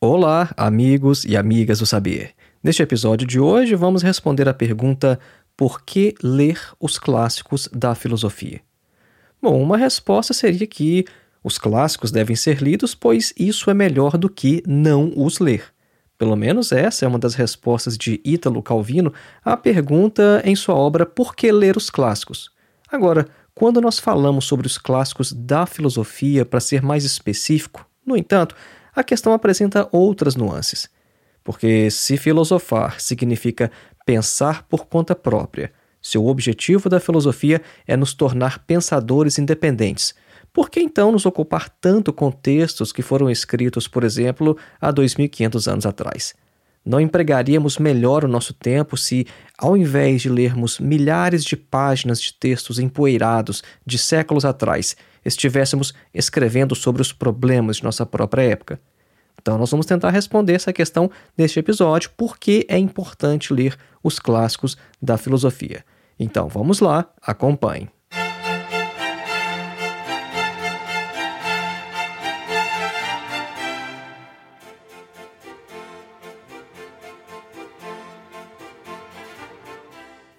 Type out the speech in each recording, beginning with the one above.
Olá, amigos e amigas do Saber. Neste episódio de hoje, vamos responder a pergunta: por que ler os clássicos da filosofia? Bom, uma resposta seria que os clássicos devem ser lidos, pois isso é melhor do que não os ler. Pelo menos essa é uma das respostas de Ítalo Calvino à pergunta em sua obra Por que ler os clássicos? Agora, quando nós falamos sobre os clássicos da filosofia, para ser mais específico, no entanto, a questão apresenta outras nuances. Porque se filosofar significa pensar por conta própria, seu objetivo da filosofia é nos tornar pensadores independentes. Por que então nos ocupar tanto com textos que foram escritos, por exemplo, há 2500 anos atrás? Não empregaríamos melhor o nosso tempo se, ao invés de lermos milhares de páginas de textos empoeirados de séculos atrás, estivéssemos escrevendo sobre os problemas de nossa própria época? Então, nós vamos tentar responder essa questão neste episódio, por que é importante ler os clássicos da filosofia. Então, vamos lá, acompanhe.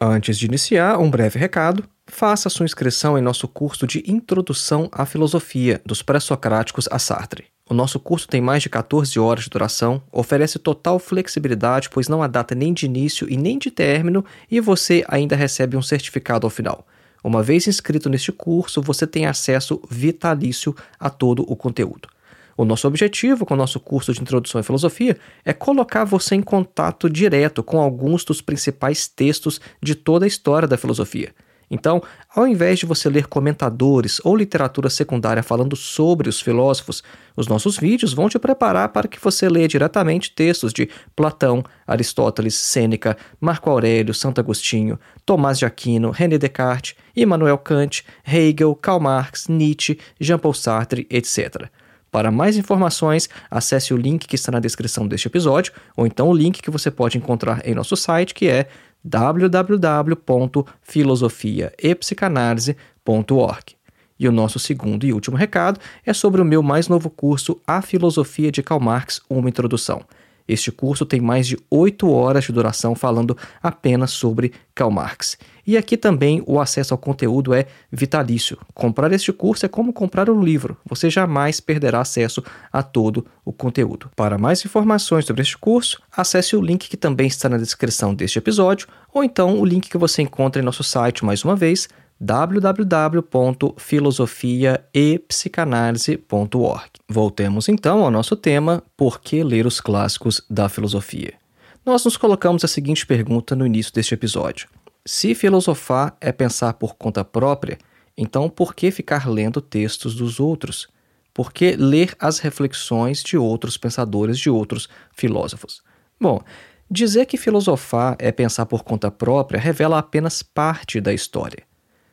Antes de iniciar, um breve recado. Faça sua inscrição em nosso curso de Introdução à Filosofia dos Pré-Socráticos a Sartre. O nosso curso tem mais de 14 horas de duração, oferece total flexibilidade, pois não há data nem de início e nem de término, e você ainda recebe um certificado ao final. Uma vez inscrito neste curso, você tem acesso vitalício a todo o conteúdo. O nosso objetivo com o nosso curso de Introdução à Filosofia é colocar você em contato direto com alguns dos principais textos de toda a história da filosofia. Então, ao invés de você ler comentadores ou literatura secundária falando sobre os filósofos, os nossos vídeos vão te preparar para que você leia diretamente textos de Platão, Aristóteles, Sêneca, Marco Aurélio, Santo Agostinho, Tomás de Aquino, René Descartes, Immanuel Kant, Hegel, Karl Marx, Nietzsche, Jean-Paul Sartre, etc. Para mais informações, acesse o link que está na descrição deste episódio, ou então o link que você pode encontrar em nosso site, que é www.filosofiaepsicanalise.org. E o nosso segundo e último recado é sobre o meu mais novo curso A Filosofia de Karl Marx, uma introdução. Este curso tem mais de oito horas de duração falando apenas sobre Karl Marx. E aqui também o acesso ao conteúdo é vitalício. Comprar este curso é como comprar um livro. Você jamais perderá acesso a todo o conteúdo. Para mais informações sobre este curso, acesse o link que também está na descrição deste episódio, ou então o link que você encontra em nosso site mais uma vez, www.filosofiaepsicanalise.org. Voltemos então ao nosso tema: por que ler os clássicos da filosofia? Nós nos colocamos a seguinte pergunta no início deste episódio: se filosofar é pensar por conta própria, então por que ficar lendo textos dos outros? Por que ler as reflexões de outros pensadores, de outros filósofos? Bom, dizer que filosofar é pensar por conta própria revela apenas parte da história.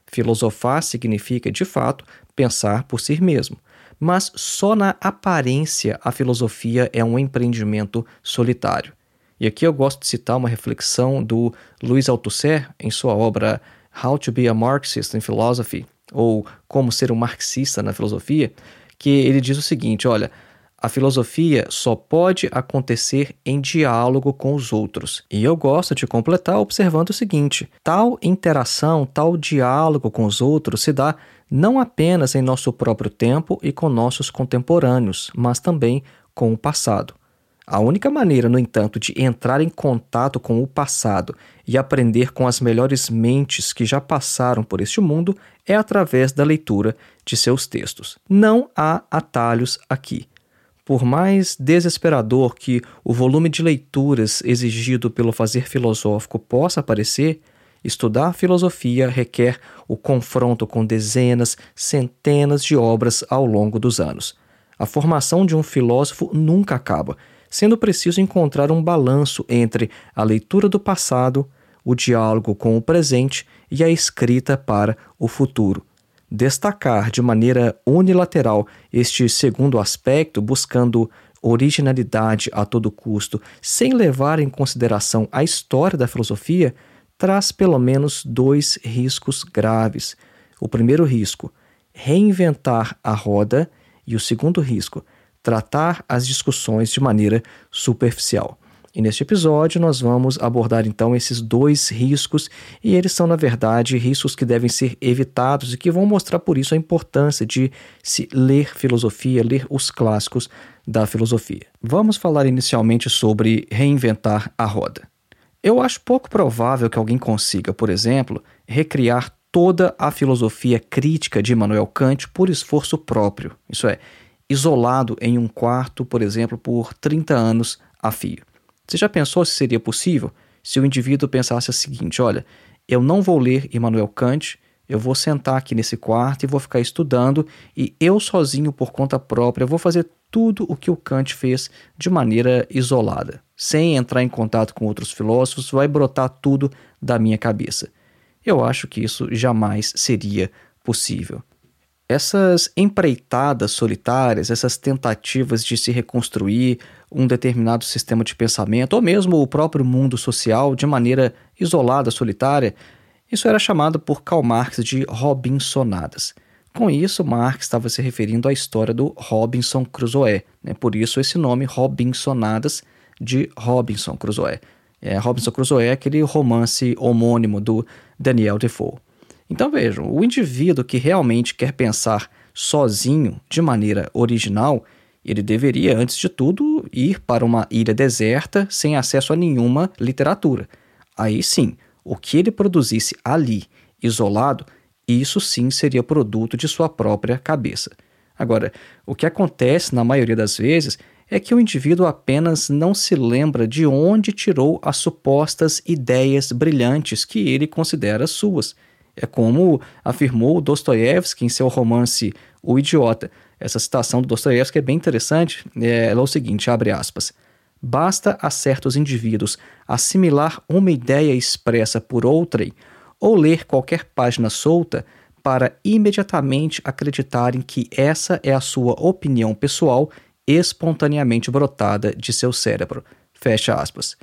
Filosofar significa, de fato, pensar por si mesmo, mas só na aparência a filosofia é um empreendimento solitário. E aqui eu gosto de citar uma reflexão do Louis Althusser em sua obra How to be a Marxist in Philosophy, ou Como ser um marxista na filosofia, que ele diz o seguinte, olha, a filosofia só pode acontecer em diálogo com os outros. E eu gosto de completar observando o seguinte: tal interação, tal diálogo com os outros se dá não apenas em nosso próprio tempo e com nossos contemporâneos, mas também com o passado. A única maneira, no entanto, de entrar em contato com o passado e aprender com as melhores mentes que já passaram por este mundo é através da leitura de seus textos. Não há atalhos aqui. Por mais desesperador que o volume de leituras exigido pelo fazer filosófico possa parecer, estudar filosofia requer o confronto com dezenas, centenas de obras ao longo dos anos. A formação de um filósofo nunca acaba, sendo preciso encontrar um balanço entre a leitura do passado, o diálogo com o presente e a escrita para o futuro. Destacar de maneira unilateral este segundo aspecto, buscando originalidade a todo custo, sem levar em consideração a história da filosofia, traz pelo menos dois riscos graves. O primeiro risco, reinventar a roda, e o segundo risco, tratar as discussões de maneira superficial. E neste episódio nós vamos abordar então esses dois riscos, e eles são, na verdade, riscos que devem ser evitados e que vão mostrar por isso a importância de se ler filosofia, ler os clássicos da filosofia. Vamos falar inicialmente sobre reinventar a roda. Eu acho pouco provável que alguém consiga, por exemplo, recriar toda a filosofia crítica de Immanuel Kant por esforço próprio, isso é, isolado em um quarto, por exemplo, por 30 anos a fio. Você já pensou se seria possível se o indivíduo pensasse o seguinte: olha, eu não vou ler Immanuel Kant, eu vou sentar aqui nesse quarto e vou ficar estudando, e eu sozinho, por conta própria, vou fazer tudo o que o Kant fez de maneira isolada, sem entrar em contato com outros filósofos, vai brotar tudo da minha cabeça. Eu acho que isso jamais seria possível. Essas empreitadas solitárias, essas tentativas de se reconstruir um determinado sistema de pensamento, ou mesmo o próprio mundo social de maneira isolada, solitária, isso era chamado por Karl Marx de Robinsonadas. Com isso, Marx estava se referindo à história do Robinson Crusoe, né? por isso esse nome Robinsonadas de Robinson Crusoe. É, Robinson Crusoe é aquele romance homônimo do Daniel Defoe. Então vejam, o indivíduo que realmente quer pensar sozinho, de maneira original, ele deveria, antes de tudo, ir para uma ilha deserta sem acesso a nenhuma literatura. Aí sim, o que ele produzisse ali, isolado, isso sim seria produto de sua própria cabeça. Agora, o que acontece na maioria das vezes é que o indivíduo apenas não se lembra de onde tirou as supostas ideias brilhantes que ele considera suas. É como afirmou Dostoiévski em seu romance O Idiota. Essa citação do Dostoiévski é bem interessante. É, é o seguinte, abre aspas. Basta a certos indivíduos assimilar uma ideia expressa por outrem ou ler qualquer página solta para imediatamente acreditarem que essa é a sua opinião pessoal espontaneamente brotada de seu cérebro. Fecha aspas.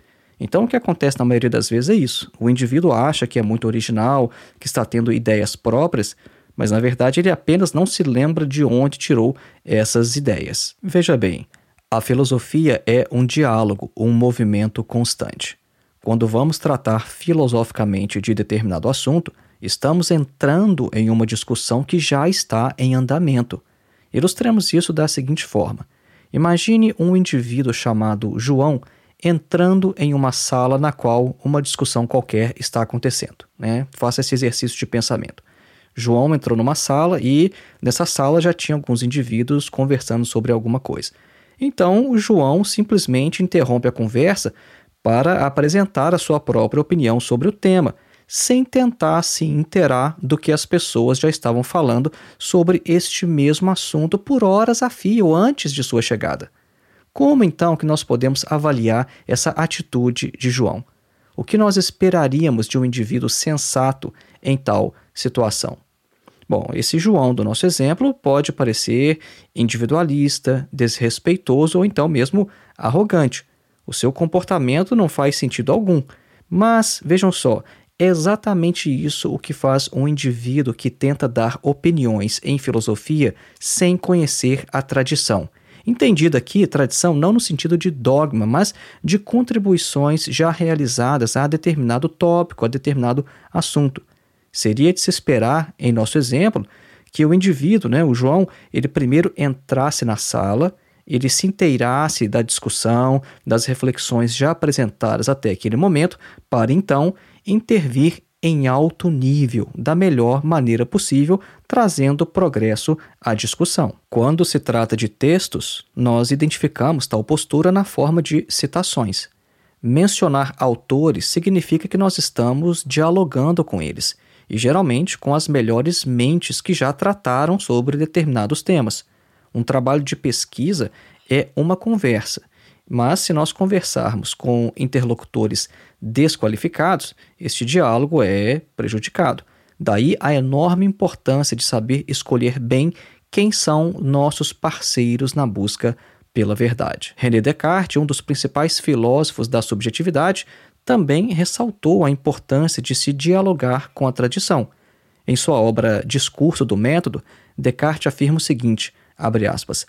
Então, o que acontece na maioria das vezes é isso. O indivíduo acha que é muito original, que está tendo ideias próprias, mas na verdade ele apenas não se lembra de onde tirou essas ideias. Veja bem, a filosofia é um diálogo, um movimento constante. Quando vamos tratar filosoficamente de determinado assunto, estamos entrando em uma discussão que já está em andamento. Ilustremos isso da seguinte forma: imagine um indivíduo chamado João entrando em uma sala na qual uma discussão qualquer está acontecendo. Né? Faça esse exercício de pensamento. João entrou numa sala e nessa sala já tinha alguns indivíduos conversando sobre alguma coisa. Então o João simplesmente interrompe a conversa para apresentar a sua própria opinião sobre o tema, sem tentar se inteirar do que as pessoas já estavam falando sobre este mesmo assunto por horas a fio antes de sua chegada. Como então que nós podemos avaliar essa atitude de João? O que nós esperaríamos de um indivíduo sensato em tal situação? Bom, esse João do nosso exemplo pode parecer individualista, desrespeitoso ou então mesmo arrogante. O seu comportamento não faz sentido algum. Mas, vejam só, é exatamente isso o que faz um indivíduo que tenta dar opiniões em filosofia sem conhecer a tradição Entendida aqui tradição não no sentido de dogma, mas de contribuições já realizadas a determinado tópico, a determinado assunto. Seria de se esperar, em nosso exemplo, que o indivíduo, né, o João, ele primeiro entrasse na sala, ele se inteirasse da discussão, das reflexões já apresentadas até aquele momento, para então intervir em alto nível, da melhor maneira possível, trazendo progresso à discussão. Quando se trata de textos, nós identificamos tal postura na forma de citações. Mencionar autores significa que nós estamos dialogando com eles, e geralmente com as melhores mentes que já trataram sobre determinados temas. Um trabalho de pesquisa é uma conversa, mas se nós conversarmos com interlocutores desqualificados, este diálogo é prejudicado. Daí a enorme importância de saber escolher bem quem são nossos parceiros na busca pela verdade. René Descartes, um dos principais filósofos da subjetividade, também ressaltou a importância de se dialogar com a tradição. Em sua obra Discurso do Método, Descartes afirma o seguinte: abre aspas,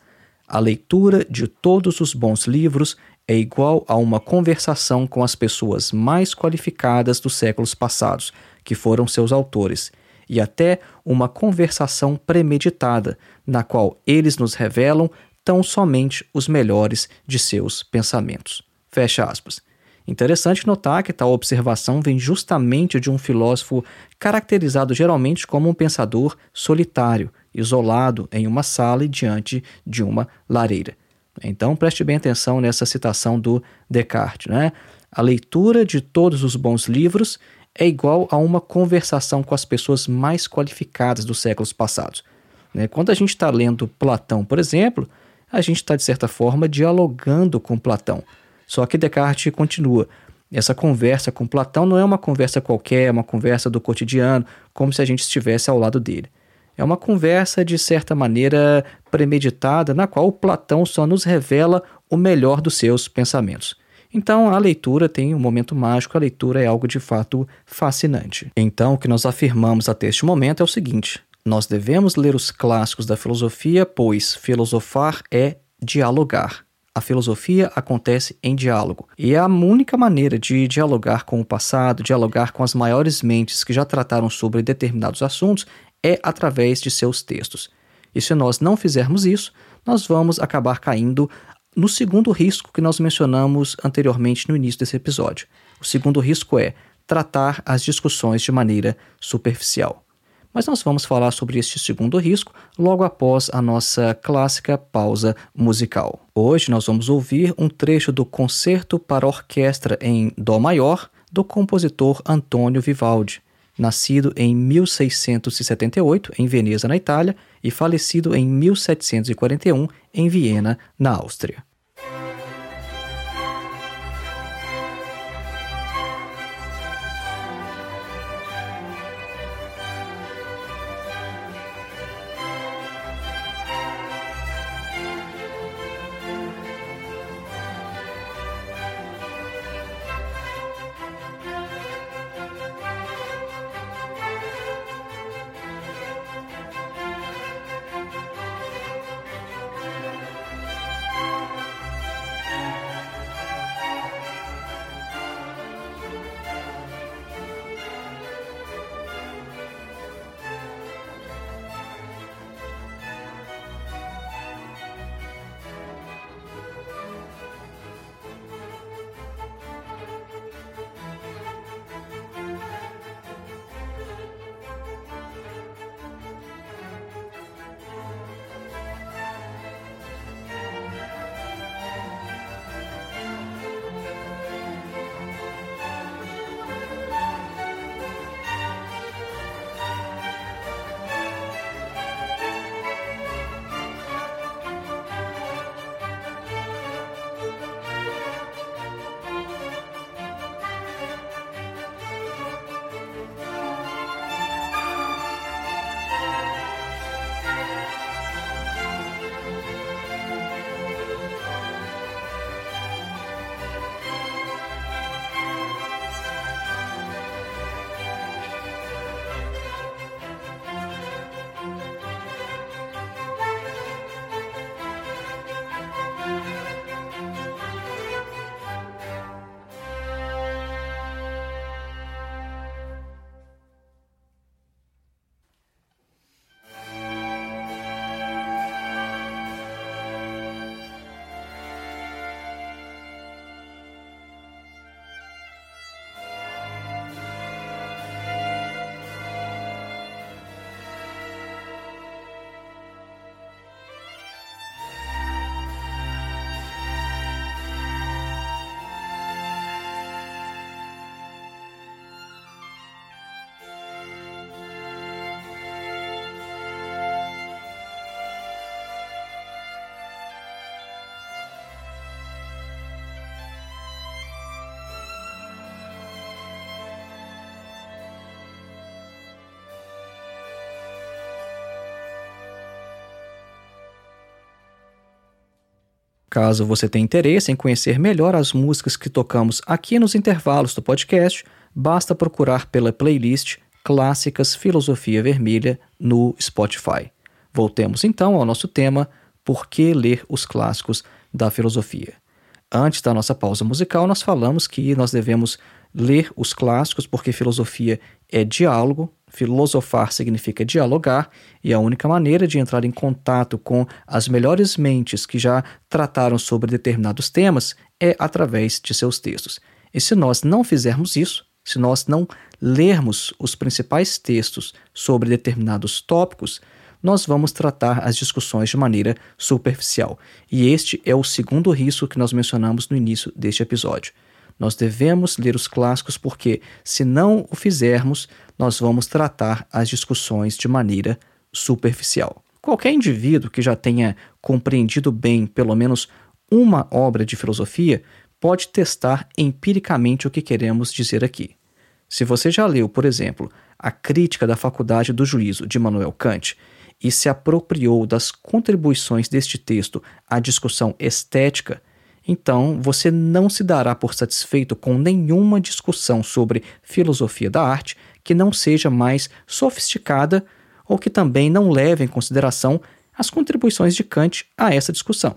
a leitura de todos os bons livros é igual a uma conversação com as pessoas mais qualificadas dos séculos passados, que foram seus autores, e até uma conversação premeditada, na qual eles nos revelam tão somente os melhores de seus pensamentos. Fecha aspas. Interessante notar que tal observação vem justamente de um filósofo caracterizado geralmente como um pensador solitário, isolado em uma sala e diante de uma lareira. Então preste bem atenção nessa citação do Descartes. Né? A leitura de todos os bons livros é igual a uma conversação com as pessoas mais qualificadas dos séculos passados. Né? Quando a gente está lendo Platão, por exemplo, a gente está, de certa forma, dialogando com Platão. Só que Descartes continua. Essa conversa com Platão não é uma conversa qualquer, é uma conversa do cotidiano, como se a gente estivesse ao lado dele. É uma conversa, de certa maneira, premeditada, na qual Platão só nos revela o melhor dos seus pensamentos. Então, a leitura tem um momento mágico, a leitura é algo de fato fascinante. Então, o que nós afirmamos até este momento é o seguinte: nós devemos ler os clássicos da filosofia, pois filosofar é dialogar. A filosofia acontece em diálogo. E é a única maneira de dialogar com o passado, dialogar com as maiores mentes que já trataram sobre determinados assuntos, é através de seus textos. E se nós não fizermos isso, nós vamos acabar caindo no segundo risco que nós mencionamos anteriormente no início desse episódio. O segundo risco é tratar as discussões de maneira superficial. Mas nós vamos falar sobre este segundo risco logo após a nossa clássica pausa musical. Hoje nós vamos ouvir um trecho do Concerto para Orquestra em Dó Maior do compositor Antônio Vivaldi, nascido em 1678 em Veneza, na Itália, e falecido em 1741 em Viena, na Áustria. Caso você tenha interesse em conhecer melhor as músicas que tocamos aqui nos intervalos do podcast, basta procurar pela playlist Clássicas Filosofia Vermelha no Spotify. Voltemos então ao nosso tema: Por que ler os clássicos da filosofia? Antes da nossa pausa musical, nós falamos que nós devemos ler os clássicos porque filosofia é diálogo, filosofar significa dialogar, e a única maneira de entrar em contato com as melhores mentes que já trataram sobre determinados temas é através de seus textos. E se nós não fizermos isso, se nós não lermos os principais textos sobre determinados tópicos, nós vamos tratar as discussões de maneira superficial. E este é o segundo risco que nós mencionamos no início deste episódio. Nós devemos ler os clássicos porque, se não o fizermos, nós vamos tratar as discussões de maneira superficial. Qualquer indivíduo que já tenha compreendido bem pelo menos uma obra de filosofia pode testar empiricamente o que queremos dizer aqui. Se você já leu, por exemplo, a Crítica da Faculdade do Juízo de Manuel Kant e se apropriou das contribuições deste texto à discussão estética, então você não se dará por satisfeito com nenhuma discussão sobre filosofia da arte que não seja mais sofisticada ou que também não leve em consideração as contribuições de Kant a essa discussão.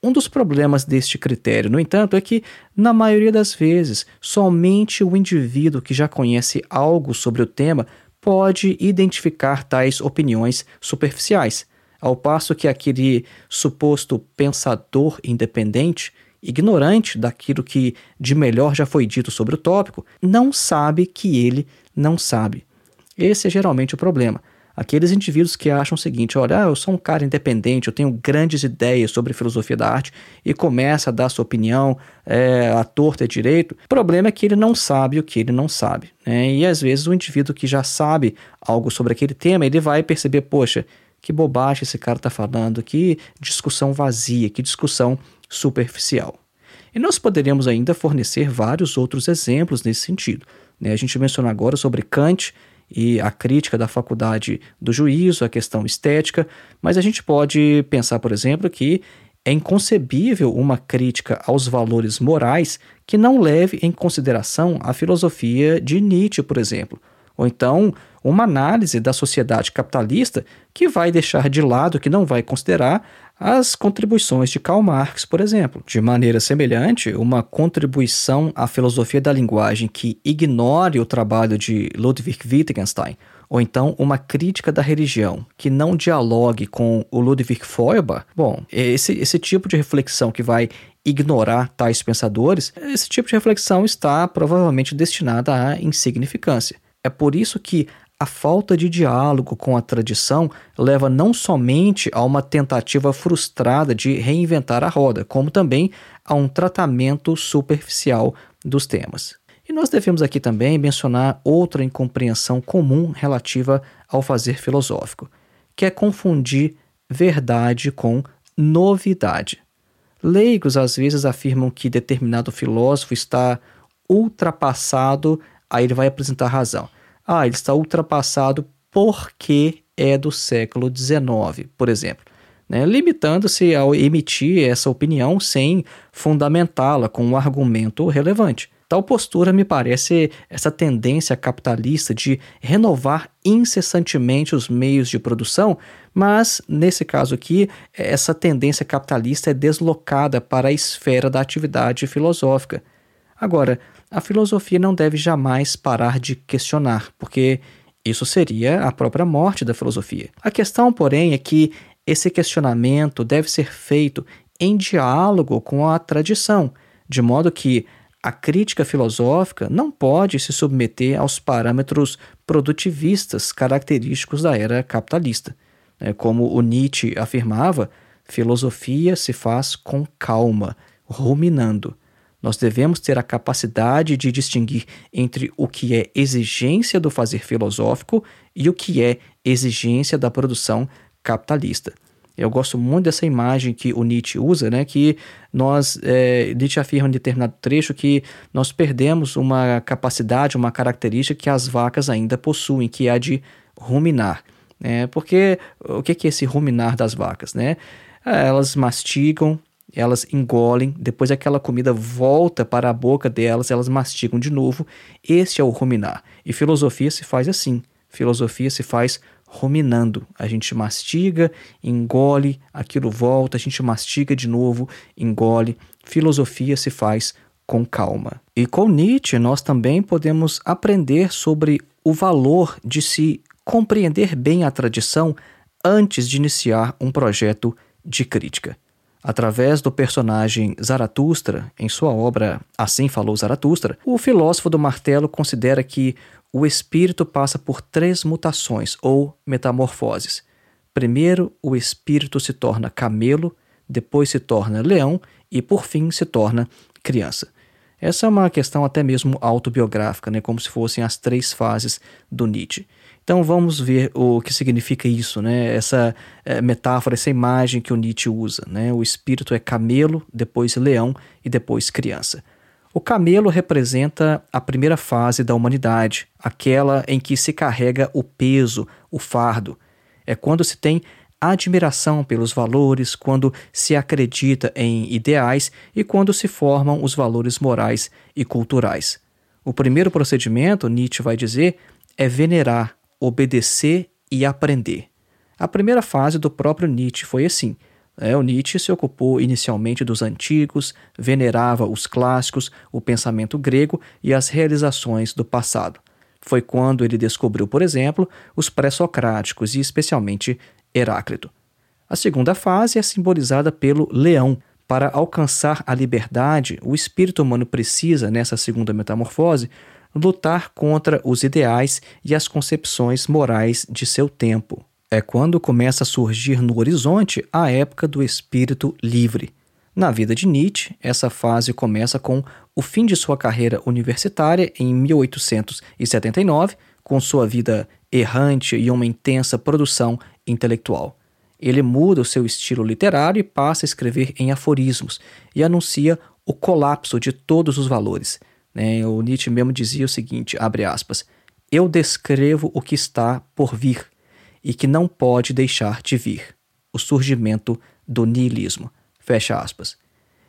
Um dos problemas deste critério, no entanto, é que, na maioria das vezes, somente o indivíduo que já conhece algo sobre o tema pode identificar tais opiniões superficiais, ao passo que aquele suposto pensador independente, ignorante daquilo que de melhor já foi dito sobre o tópico, não sabe que ele não sabe. Esse é geralmente o problema. Aqueles indivíduos que acham o seguinte: olha, ah, eu sou um cara independente, eu tenho grandes ideias sobre filosofia da arte e começa a dar sua opinião é, à torta e direito. O problema é que ele não sabe o que ele não sabe. Né? E às vezes o indivíduo que já sabe algo sobre aquele tema, ele vai perceber: poxa, que bobagem esse cara está falando, que discussão vazia, que discussão superficial. E nós poderíamos ainda fornecer vários outros exemplos nesse sentido. Né? A gente mencionou agora sobre Kant e a crítica da faculdade do juízo, a questão estética, mas a gente pode pensar, por exemplo, que é inconcebível uma crítica aos valores morais que não leve em consideração a filosofia de Nietzsche, por exemplo, ou então uma análise da sociedade capitalista que vai deixar de lado, que não vai considerar as contribuições de Karl Marx, por exemplo. De maneira semelhante, uma contribuição à filosofia da linguagem que ignore o trabalho de Ludwig Wittgenstein, ou então uma crítica da religião que não dialogue com o Ludwig Feuerbach, bom, esse, esse tipo de reflexão que vai ignorar tais pensadores, esse tipo de reflexão está provavelmente destinada à insignificância. É por isso que a falta de diálogo com a tradição leva não somente a uma tentativa frustrada de reinventar a roda, como também a um tratamento superficial dos temas. E nós devemos aqui também mencionar outra incompreensão comum relativa ao fazer filosófico, que é confundir verdade com novidade. Leigos às vezes afirmam que determinado filósofo está ultrapassado, aí ele vai apresentar razão ah, ele está ultrapassado porque é do século XIX, por exemplo. Né? Limitando-se ao emitir essa opinião sem fundamentá-la com um argumento relevante. Tal postura me parece essa tendência capitalista de renovar incessantemente os meios de produção, mas nesse caso aqui, essa tendência capitalista é deslocada para a esfera da atividade filosófica. Agora, a filosofia não deve jamais parar de questionar, porque isso seria a própria morte da filosofia. A questão, porém, é que esse questionamento deve ser feito em diálogo com a tradição, de modo que a crítica filosófica não pode se submeter aos parâmetros produtivistas característicos da era capitalista. É, como o Nietzsche afirmava, filosofia se faz com calma, ruminando. Nós devemos ter a capacidade de distinguir entre o que é exigência do fazer filosófico e o que é exigência da produção capitalista. Eu gosto muito dessa imagem que o Nietzsche usa, né? Que nós, é, Nietzsche afirma em determinado trecho que nós perdemos uma capacidade, uma característica que as vacas ainda possuem, que é a de ruminar. Né? Porque o que é esse ruminar das vacas, né? É, elas mastigam, elas engolem, depois aquela comida volta para a boca delas, elas mastigam de novo. Esse é o ruminar. E filosofia se faz assim. Filosofia se faz ruminando. A gente mastiga, engole, aquilo volta, a gente mastiga de novo, engole. Filosofia se faz com calma. E com Nietzsche, nós também podemos aprender sobre o valor de se compreender bem a tradição antes de iniciar um projeto de crítica. Através do personagem Zaratustra, em sua obra Assim Falou Zaratustra, o filósofo do martelo considera que o espírito passa por três mutações ou metamorfoses. Primeiro, o espírito se torna camelo, depois se torna leão e, por fim, se torna criança. Essa é uma questão até mesmo autobiográfica, né? como se fossem as três fases do Nietzsche. Então vamos ver o que significa isso, né? essa é, metáfora, essa imagem que o Nietzsche usa. Né? O espírito é camelo, depois leão e depois criança. O camelo representa a primeira fase da humanidade, aquela em que se carrega o peso, o fardo. É quando se tem admiração pelos valores, quando se acredita em ideais e quando se formam os valores morais e culturais. O primeiro procedimento, Nietzsche vai dizer, é venerar, obedecer e aprender. A primeira fase do próprio Nietzsche foi assim. É, o Nietzsche se ocupou inicialmente dos antigos, venerava os clássicos, o pensamento grego e as realizações do passado. Foi quando ele descobriu, por exemplo, os pré-socráticos e especialmente Heráclito. A segunda fase é simbolizada pelo leão. Para alcançar a liberdade, o espírito humano precisa, nessa segunda metamorfose, lutar contra os ideais e as concepções morais de seu tempo. É quando começa a surgir no horizonte a época do espírito livre. Na vida de Nietzsche, essa fase começa com o fim de sua carreira universitária em 1879, com sua vida errante e uma intensa produção intelectual. Ele muda o seu estilo literário e passa a escrever em aforismos e anuncia o colapso de todos os valores. Né? O Nietzsche mesmo dizia o seguinte, abre aspas, eu descrevo o que está por vir e que não pode deixar de vir, o surgimento do niilismo. Fecha aspas.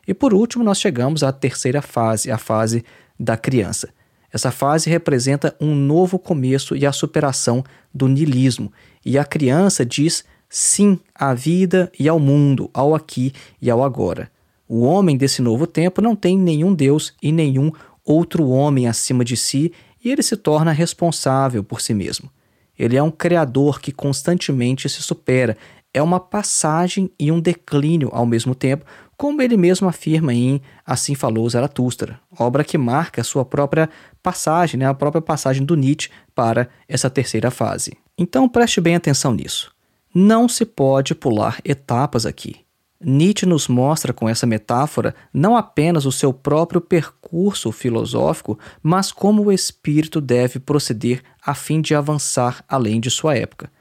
E por último, nós chegamos à terceira fase, a fase da criança. Essa fase representa um novo começo e a superação do niilismo, e a criança diz sim à vida e ao mundo, ao aqui e ao agora. O homem desse novo tempo não tem nenhum Deus e nenhum outro homem acima de si, e ele se torna responsável por si mesmo. Ele é um criador que constantemente se supera. É uma passagem e um declínio ao mesmo tempo, como ele mesmo afirma em Assim Falou Zaratustra, obra que marca a sua própria passagem, né, a própria passagem do Nietzsche para essa terceira fase. Então preste bem atenção nisso. Não se pode pular etapas aqui. Nietzsche nos mostra com essa metáfora não apenas o seu próprio percurso filosófico, mas como o espírito deve proceder a fim de avançar além de sua época.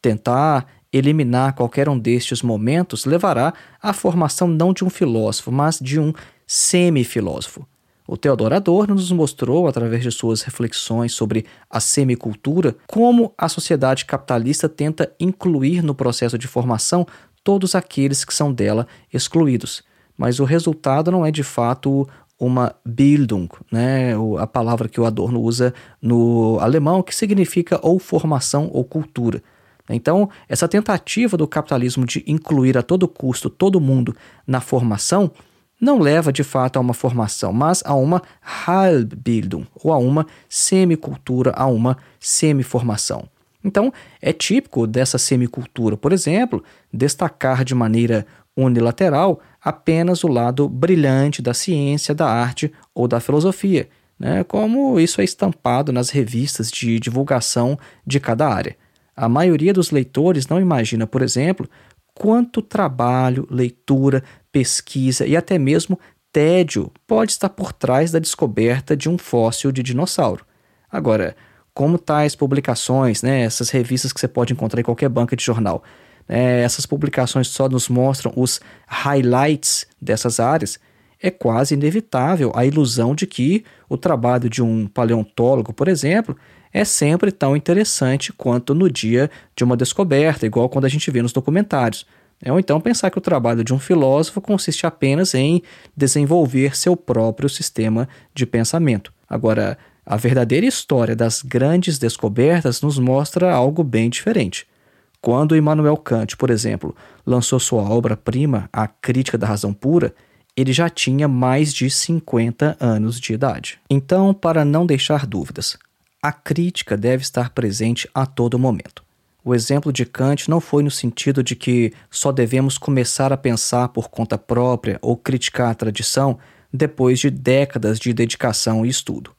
Tentar eliminar qualquer um destes momentos levará à formação não de um filósofo, mas de um semifilósofo. O Theodor Adorno nos mostrou, através de suas reflexões sobre a semicultura, como a sociedade capitalista tenta incluir no processo de formação todos aqueles que são dela excluídos. Mas o resultado não é de fato uma Bildung, né, a palavra que o Adorno usa no alemão, que significa ou formação ou cultura. Então, essa tentativa do capitalismo de incluir a todo custo todo mundo na formação não leva de fato a uma formação, mas a uma Halbbildung, ou a uma semicultura, a uma semiformação. Então, é típico dessa semicultura, por exemplo, destacar de maneira unilateral apenas o lado brilhante da ciência, da arte ou da filosofia, né, como isso é estampado nas revistas de divulgação de cada área. A maioria dos leitores não imagina, por exemplo, quanto trabalho, leitura, pesquisa e até mesmo tédio pode estar por trás da descoberta de um fóssil de dinossauro. Agora, como tais publicações, né, essas revistas que você pode encontrar em qualquer banca de jornal, né, essas publicações só nos mostram os highlights dessas áreas, é quase inevitável a ilusão de que o trabalho de um paleontólogo, por exemplo, é sempre tão interessante quanto no dia de uma descoberta, igual quando a gente vê nos documentários. É, ou então pensar que o trabalho de um filósofo consiste apenas em desenvolver seu próprio sistema de pensamento. Agora, a verdadeira história das grandes descobertas nos mostra algo bem diferente. Quando Immanuel Kant, por exemplo, lançou sua obra-prima, A Crítica da Razão Pura, ele já tinha mais de 50 anos de idade. Então, para não deixar dúvidas, a crítica deve estar presente a todo momento. O exemplo de Kant não foi no sentido de que só devemos começar a pensar por conta própria ou criticar a tradição depois de décadas de dedicação e estudo.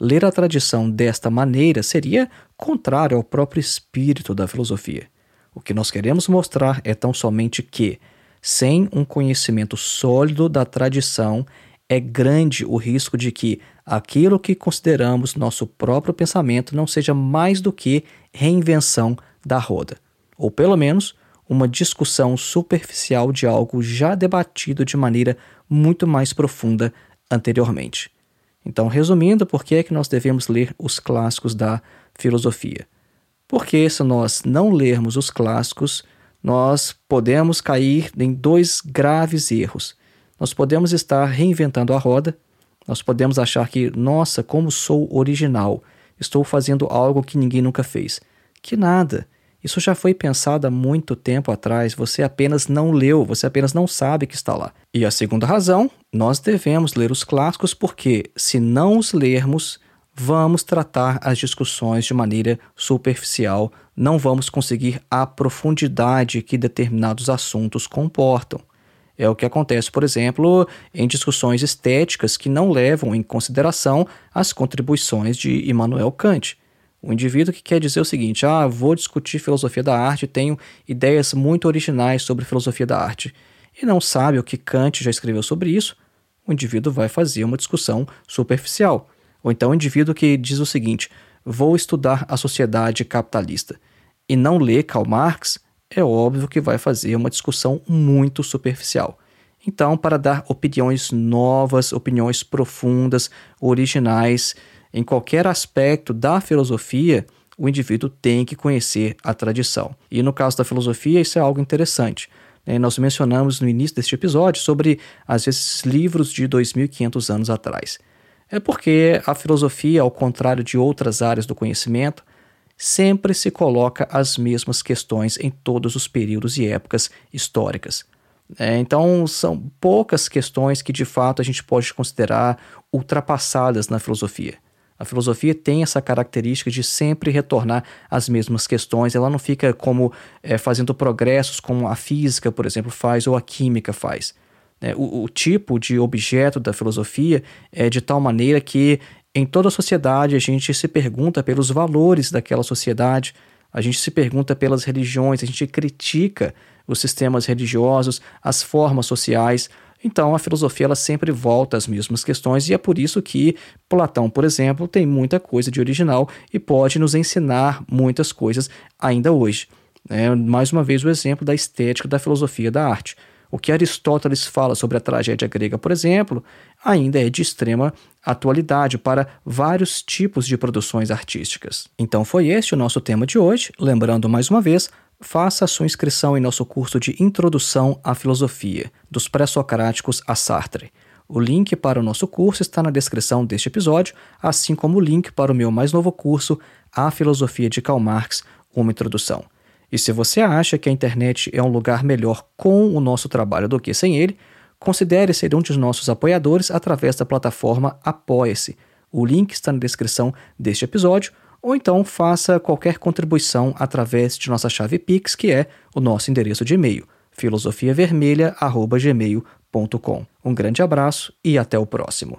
Ler a tradição desta maneira seria contrário ao próprio espírito da filosofia. O que nós queremos mostrar é tão somente que, sem um conhecimento sólido da tradição, é grande o risco de que aquilo que consideramos nosso próprio pensamento não seja mais do que reinvenção da roda, ou pelo menos uma discussão superficial de algo já debatido de maneira muito mais profunda anteriormente. Então, resumindo, por que é que nós devemos ler os clássicos da filosofia? Porque se nós não lermos os clássicos, nós podemos cair em dois graves erros. Nós podemos estar reinventando a roda, nós podemos achar que, nossa, como sou original, estou fazendo algo que ninguém nunca fez. Que nada. Isso já foi pensado há muito tempo atrás, você apenas não leu, você apenas não sabe que está lá. E a segunda razão, nós devemos ler os clássicos porque, se não os lermos, vamos tratar as discussões de maneira superficial, não vamos conseguir a profundidade que determinados assuntos comportam. É o que acontece, por exemplo, em discussões estéticas que não levam em consideração as contribuições de Immanuel Kant. O indivíduo que quer dizer o seguinte: ah, vou discutir filosofia da arte, tenho ideias muito originais sobre filosofia da arte, e não sabe o que Kant já escreveu sobre isso, o indivíduo vai fazer uma discussão superficial. Ou então o indivíduo que diz o seguinte: vou estudar a sociedade capitalista, e não lê Karl Marx, é óbvio que vai fazer uma discussão muito superficial. Então, para dar opiniões novas, opiniões profundas, originais, em qualquer aspecto da filosofia, o indivíduo tem que conhecer a tradição. E no caso da filosofia, isso é algo interessante. Né? Nós mencionamos no início deste episódio sobre, às vezes, livros de 2.500 anos atrás. É porque a filosofia, ao contrário de outras áreas do conhecimento, sempre se coloca as mesmas questões em todos os períodos e épocas históricas. É, então, são poucas questões que de fato a gente pode considerar ultrapassadas na filosofia. A filosofia tem essa característica de sempre retornar às mesmas questões, ela não fica como é, fazendo progressos como a física, por exemplo, faz ou a química faz. É, o, o, tipo de objeto da filosofia é de tal maneira que em toda a sociedade, a gente se pergunta pelos valores daquela sociedade, a gente se pergunta pelas religiões, a gente critica os sistemas religiosos, as formas sociais. Então, a filosofia ela sempre volta às mesmas questões e é por isso que Platão, por exemplo, tem muita coisa de original e pode nos ensinar muitas coisas ainda hoje. É, mais uma vez, o exemplo da estética da filosofia da arte. O que Aristóteles fala sobre a tragédia grega, por exemplo, ainda é de extrema atualidade para vários tipos de produções artísticas. Então foi este o nosso tema de hoje. Lembrando mais uma vez, faça sua inscrição em nosso curso de Introdução à Filosofia, dos Pré-Socráticos a Sartre. O link para o nosso curso está na descrição deste episódio, assim como o link para o meu mais novo curso, A Filosofia de Karl Marx, uma introdução. E se você acha que a internet é um lugar melhor com o nosso trabalho do que sem ele, considere ser um de nossos apoiadores através da plataforma Apoia-se. O link está na descrição deste episódio, ou então faça qualquer contribuição através de nossa chave Pix, que é o nosso endereço de e-mail, filosofiavermelha.gmail.com. Um grande abraço e até o próximo.